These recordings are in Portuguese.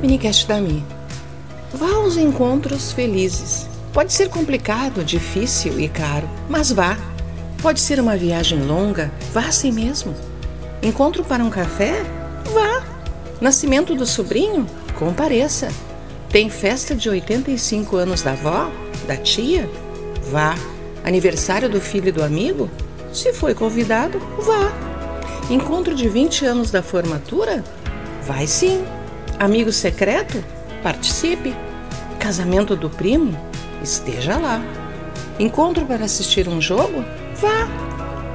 Minicast da Mi. Vá aos encontros felizes. Pode ser complicado, difícil e caro, mas vá. Pode ser uma viagem longa, vá assim mesmo. Encontro para um café? Vá. Nascimento do sobrinho? Compareça. Tem festa de 85 anos da avó? Da tia? Vá. Aniversário do filho e do amigo? Se foi convidado, vá. Encontro de 20 anos da formatura? Vai sim. Amigo secreto? Participe. Casamento do primo? Esteja lá. Encontro para assistir um jogo? Vá.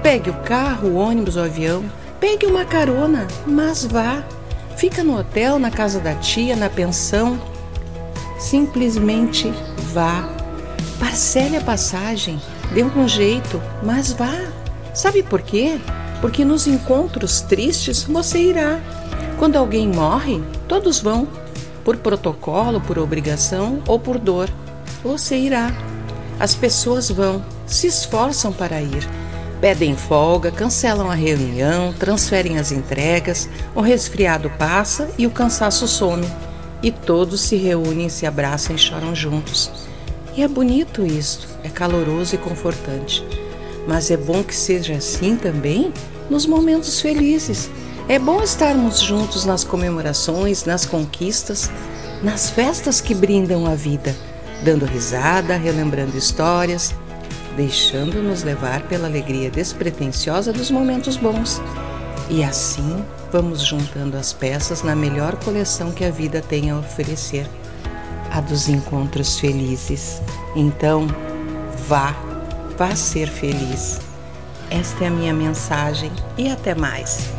Pegue o carro, o ônibus, o avião. Pegue uma carona, mas vá. Fica no hotel, na casa da tia, na pensão. Simplesmente vá. Parcele a passagem. Dê um jeito, mas vá. Sabe por quê? Porque nos encontros tristes você irá. Quando alguém morre, todos vão, por protocolo, por obrigação ou por dor. Você irá. As pessoas vão, se esforçam para ir. Pedem folga, cancelam a reunião, transferem as entregas, o resfriado passa e o cansaço some. E todos se reúnem, se abraçam e choram juntos. E é bonito isto, é caloroso e confortante. Mas é bom que seja assim também nos momentos felizes é bom estarmos juntos nas comemorações, nas conquistas, nas festas que brindam a vida, dando risada, relembrando histórias, deixando-nos levar pela alegria despretensiosa dos momentos bons. E assim vamos juntando as peças na melhor coleção que a vida tem a oferecer a dos encontros felizes. Então, vá, vá ser feliz. Esta é a minha mensagem e até mais.